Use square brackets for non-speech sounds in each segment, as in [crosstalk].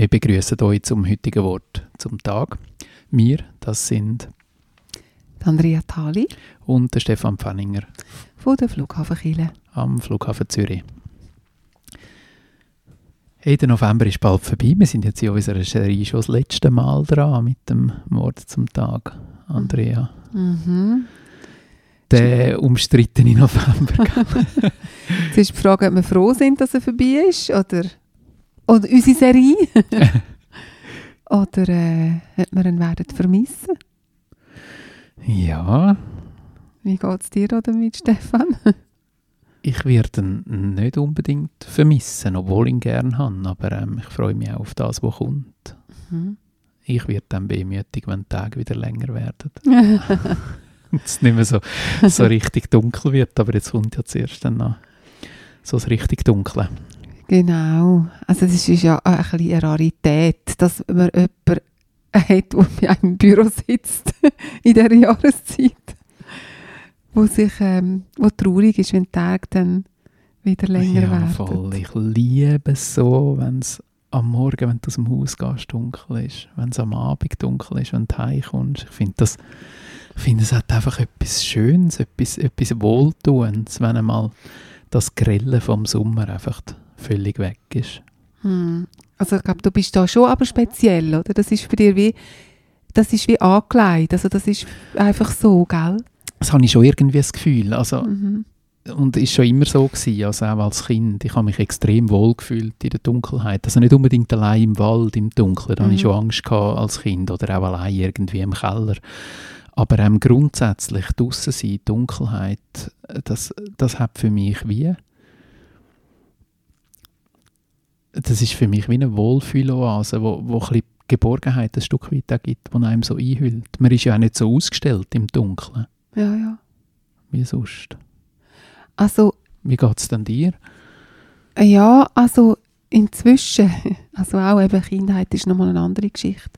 Wir begrüßen euch zum heutigen Wort zum Tag. Wir, das sind Andrea Thali und der Stefan Pfanninger von der Flughafen Chile am Flughafen Zürich. Hey, der November ist bald vorbei. Wir sind jetzt in unserer Serie schon das letzte Mal dran mit dem Wort zum Tag, Andrea. Mhm. Der umstrittene November. [laughs] Jetzt ist die Frage, ob wir froh sind, dass er vorbei ist oder, oder unsere Serie. [laughs] oder äh, ob wir ihn werden vermissen. ja, Wie geht es dir da damit, Stefan? ich werde ihn nicht unbedingt vermissen, obwohl ich ihn gerne habe. Aber ähm, ich freue mich auch auf das, was kommt. Mhm. Ich werde dann wehmütig, wenn die Tage wieder länger werden. [laughs] Und es nicht mehr so, so richtig dunkel wird. Aber jetzt kommt ja zuerst dann noch so das richtig Dunkle. Genau. Also es ist ja ein bisschen eine Rarität, dass man jemanden hat, der bei einem Büro sitzt [laughs] in dieser Jahreszeit, wo, sich, ähm, wo traurig ist, wenn die Tage dann wieder länger ja, werden. voll. Ich liebe es so, wenn es am Morgen, wenn du aus dem Haus gehst, dunkel ist. Wenn es am Abend dunkel ist, wenn du heimkommst. Ich finde das, ich finde, es hat einfach etwas Schönes, etwas, etwas Wohltuendes, wenn einmal das Grelle vom Sommer einfach völlig weg ist. Hm. Also ich glaube, du bist da schon aber speziell, oder? Das ist für dich wie, das ist wie angelegt. Also das ist einfach so, gell? Das habe ich schon irgendwie das Gefühl. Also, Mhm. und ist schon immer so gewesen, also auch als Kind. Ich habe mich extrem wohl gefühlt in der Dunkelheit. Also nicht unbedingt allein im Wald, im Dunkeln. Da hatte ich Mhm. schon Angst gehabt als Kind oder auch allein irgendwie im Keller. Aber ähm, grundsätzlich draussen sein, Dunkelheit, das, das hat für mich wie das ist für mich wie eine Wohlfühloase, wo, wo ein bisschen Geborgenheit ein Stück weit gibt, die einem so einhüllt. Man ist ja auch nicht so ausgestellt im Dunkeln, Ja, ja. wie sonst. Also, Wie geht es denn dir? ja, also inzwischen, [laughs] also auch eben Kindheit ist nochmal eine andere Geschichte,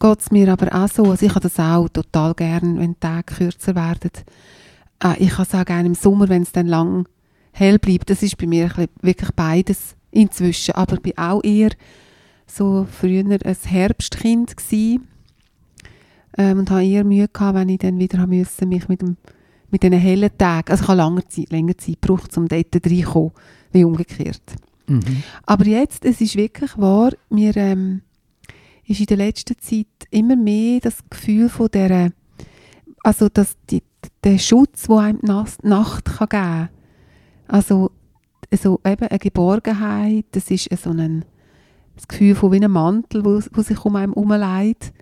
geht es mir aber auch so, also ich habe das auch total gern, wenn die Tage kürzer werden. Äh, ich habe es auch gerne im Sommer, wenn es dann lang hell bleibt. Das ist bei mir wirklich beides inzwischen, aber ich bin auch eher so früher ein Herbstkind gsi ähm, und habe eher Mühe gehabt, wenn ich dann wieder haben müssen, mich mit dem mit diesen hellen Tagen, also ich habe lange Zeit, länger Zeit gebraucht, um dort reinzukommen, wie umgekehrt. Mhm. Aber jetzt, es ist wirklich wahr, mir ähm, ist in der letzten Zeit immer mehr das Gefühl von der, also dass die, der Schutz, wo einem die Nacht kann geben kann. Also so eben eine Geborgenheit, das ist so ein das Gefühl von wie einem Mantel, wo, wo sich um einem herumlegt.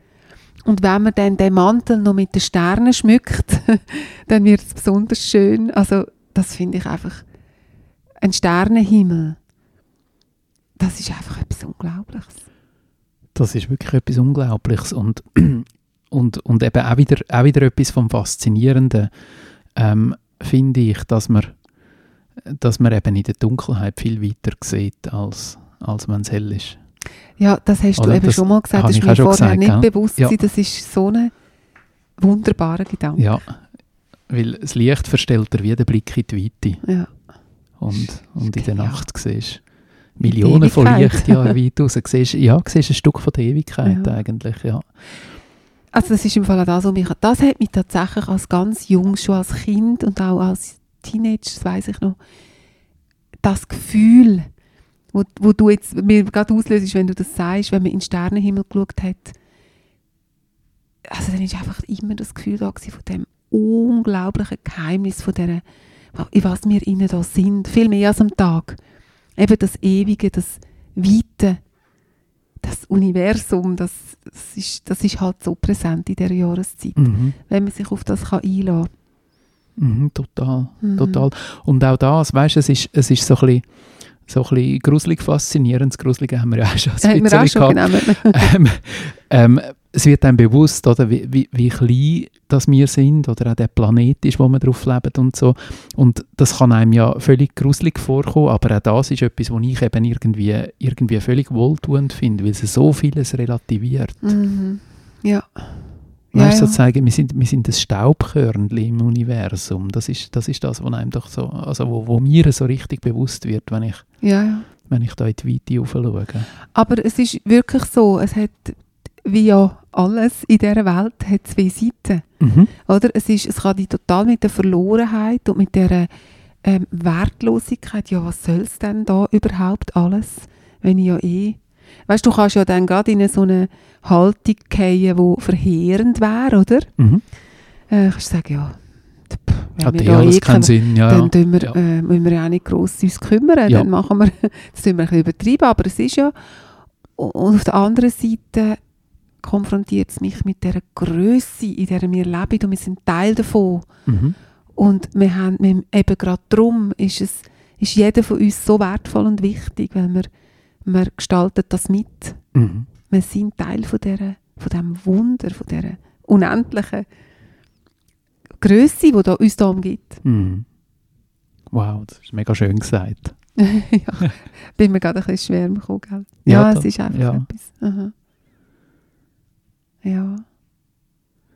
Und wenn man dann den Mantel noch mit den Sternen schmückt, [laughs] dann wird es besonders schön. Also das finde ich einfach ein Sternenhimmel. Das ist einfach etwas Unglaubliches. Das ist wirklich etwas Unglaubliches und, [clears throat] und, und eben auch wieder, auch wieder etwas vom Faszinierenden, ähm, finde ich, dass man, dass man eben in der Dunkelheit viel weiter sieht, als, als wenn es hell ist. Ja, das hast du Oder eben das schon mal gesagt. Das ist mir vorher gesagt, nicht gell? bewusst. Ja. Das ist so ein wunderbarer Gedanke. Ja, weil das Licht verstellt dir wie den Blick in die Weite Ja. und, und in der Ja. Nacht siehst Millionen von Ewigkeit. Licht ja, weit raus. Siehst, ja, siehst ein Stück von der Ewigkeit Ja. eigentlich, ja. Also das ist im Fall auch das, was mich, das hat mich tatsächlich als ganz jung, schon als Kind und auch als Teenager, das weiss ich noch, das Gefühl, wo, wo du jetzt mir gerade auslöst, wenn du das sagst, wenn man in den Sternenhimmel geschaut hat, also dann ist einfach immer das Gefühl da von dem unglaublichen Geheimnis, von der, in was wir innen da sind, viel mehr als am Tag. Eben das Ewige, das Weite, das Universum, das, das, ist, das ist halt so präsent in dieser Jahreszeit, Mhm. wenn man sich auf das kann einlassen Mhm, total. Mhm. total. Und auch das, weißt du, es ist, es ist so ein bisschen, so ein bisschen gruselig faszinierend. Das Gruselige haben wir ja auch schon Haben wir auch schon [laughs] ähm, ähm, es wird einem bewusst, oder, wie, wie, wie klein das wir sind oder auch der Planet ist, wo wir drauf leben und so. Und das kann einem ja völlig gruselig vorkommen, aber auch das ist etwas, was ich eben irgendwie, irgendwie völlig wohltuend finde, weil es so vieles relativiert. Mhm. Ja. Weißt, ja. sozusagen, wir sind, wir sind ein Staubkörnchen im Universum. Das ist, das ist das, was einem doch so, also wo, wo mir so richtig bewusst wird, wenn ich, Ja, ja. wenn ich da in die Weite schaue. Aber es ist wirklich so, es hat, wie ja alles in dieser Welt, hat zwei Seiten. Mhm. Oder? Es, ist, es kann dich total mit der Verlorenheit und mit der ähm, Wertlosigkeit, ja, was soll es denn da überhaupt alles, wenn ich ja eh... Weißt du, du kannst ja dann gerade in so eine Haltung fallen, die verheerend wäre, oder? Mhm. Äh, kannst du sagen, ja, pff, wenn Hat wir eh da alles keinen Sinn. Ja, dann tun wir, Ja. äh, müssen wir ja auch nicht gross uns kümmern. Ja. Dann machen wir, [laughs] das tun wir ein bisschen übertrieben, aber es ist ja... Und auf der anderen Seite konfrontiert es mich mit der Größe, in der wir leben und wir sind Teil davon. Mhm. Und wir haben, wir, eben gerade darum ist, es, ist jeder von uns so wertvoll und wichtig, weil wir, wir gestalten das mit. Mhm. Wir sind Teil von, dieser, von diesem Wunder, von dieser unendlichen Größe, die da, uns da umgibt. Mhm. Wow, das ist mega schön gesagt. [laughs] ja, bin mir gerade ein bisschen schwer gekommen, gell? Ja, Ja, es ist einfach ja. etwas. Aha. Ja.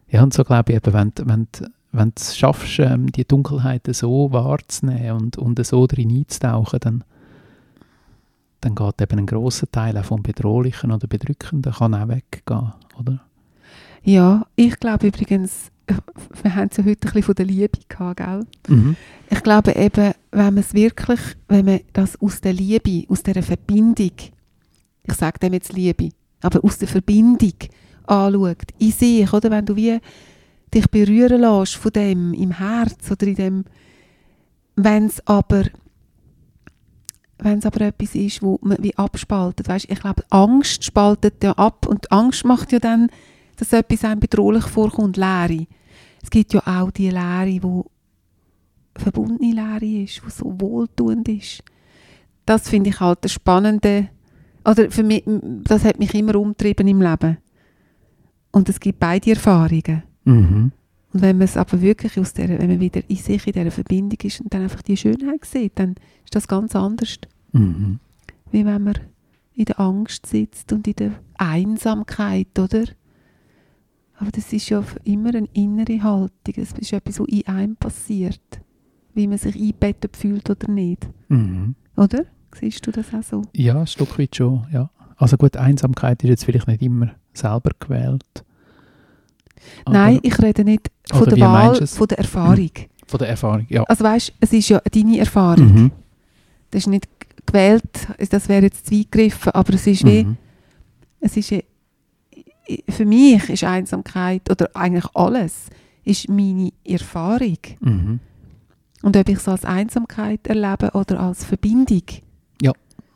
Ja, und so glaube ich eben, wenn, du- wenn, wenn du es schaffst, ähm, die Dunkelheiten so wahrzunehmen und, und so drin einzutauchen, dann, dann geht eben ein grosser Teil auch vom Bedrohlichen oder Bedrückenden kann auch weggehen, oder? ja, ich glaube übrigens, [laughs] wir haben es ja heute ein bisschen von der Liebe gehabt, gell? Mhm. Ich glaube eben, wenn man es wirklich, wenn man das aus der Liebe, aus der Verbindung, ich sage dem jetzt Liebe, aber aus der Verbindung anschaut, in sich, oder wenn du wie dich berühren lässt von dem im Herz oder in dem, wenn es aber wenn es aber etwas ist, wo man wie abspaltet, weißt, ich glaube, Angst spaltet ja ab und Angst macht ja dann, dass etwas einem bedrohlich vorkommt, Leere. Es gibt ja auch die Leere, wo verbundene Leere ist, die so wohltuend ist. Das finde ich halt das Spannende. Oder für mich, das hat mich immer umtrieben im Leben. Und es gibt beide Erfahrungen. Mhm. Und wenn man es aber wirklich aus der, wenn man wieder in sich in dieser Verbindung ist und dann einfach die Schönheit sieht, dann ist das ganz anders, Mhm. wie wenn man in der Angst sitzt und in der Einsamkeit, oder? Aber das ist ja immer eine innere Haltung. Das ist etwas, was in einem passiert. Wie man sich eingebettet fühlt oder nicht. Mhm. Oder? Siehst du das auch so? Ja, ein Stück weit schon, ja. Also gut, Einsamkeit ist jetzt vielleicht nicht immer selber gewählt. Aber Nein, ich rede nicht von der Wahl, von der Erfahrung. Von der Erfahrung, ja. Also weißt, es ist ja deine Erfahrung. Mhm. Das ist nicht gewählt, das wäre jetzt zu weit gegriffen, aber es ist wie, Mhm. es ist, für mich ist Einsamkeit, oder eigentlich alles, ist meine Erfahrung. Mhm. Und ob ich es als Einsamkeit erlebe oder als Verbindung, Ja.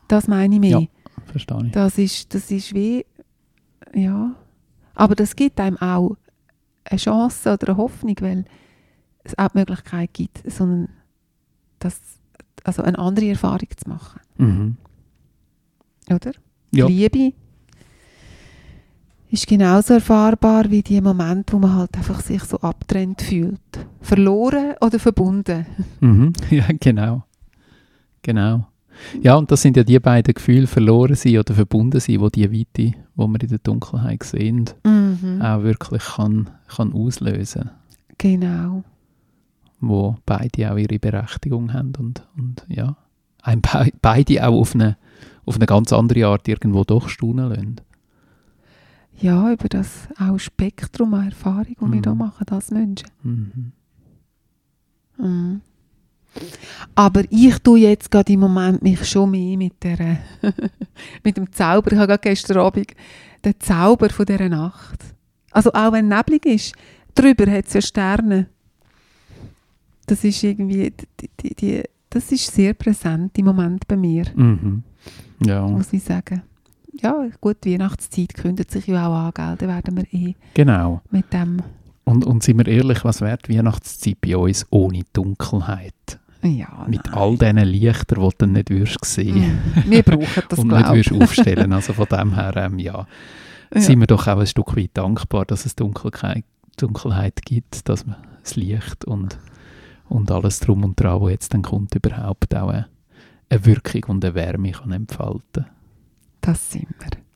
das meine ich mehr. Ja. Verstehe ich. Das, ist, das ist wie, ja, aber das gibt einem auch eine Chance oder eine Hoffnung, weil es auch die Möglichkeit gibt, so einen, das, also eine andere Erfahrung zu machen. Mhm. Oder? Ja. Die Liebe ist genauso erfahrbar wie die Momente, wo man halt einfach sich so abtrennt fühlt. Verloren oder verbunden. [laughs] Mhm. Ja, genau. Genau. Ja, und das sind ja die beiden Gefühle, verloren sein oder verbunden sein, wo die Weite, wo wir in der Dunkelheit sehen, Mhm. auch wirklich kann, kann auslösen Genau. Wo beide auch ihre Berechtigung haben und, und ja, ein be beide auch auf eine, auf eine ganz andere Art irgendwo doch staunen lassen. Ja, über das auch Spektrum an Erfahrung, das wir Mhm. hier machen als Menschen. Mhm. Mhm. Aber ich tue jetzt gerade im Moment mich schon mehr mit, der, [laughs] mit dem Zauber. Ich habe gerade gestern Abend den Zauber von dieser Nacht. Also auch wenn neblig ist, drüber hat es ja Sterne. Das ist irgendwie, die, die, die, das ist sehr präsent im Moment bei mir, Mhm. Ja, muss ich sagen. Ja, gut, die Weihnachtszeit kündet sich ja auch an, gell? Da werden wir eh genau. mit dem, Und, und sind wir ehrlich, was wäre die Weihnachtszeit bei uns ohne Dunkelheit? ja, Mit nein. all diesen Lichtern, die du dann nicht würdest sehen Mhm. Wir brauchen das, [laughs] und nicht würdest aufstellen. Also von dem her, ähm, ja, Ja. sind wir doch auch ein Stück weit dankbar, dass es Dunkelheit, Dunkelheit gibt, dass man das Licht und, und alles drum und dran, was jetzt dann kommt, überhaupt auch eine, eine Wirkung und eine Wärme kann entfalten Das sind wir.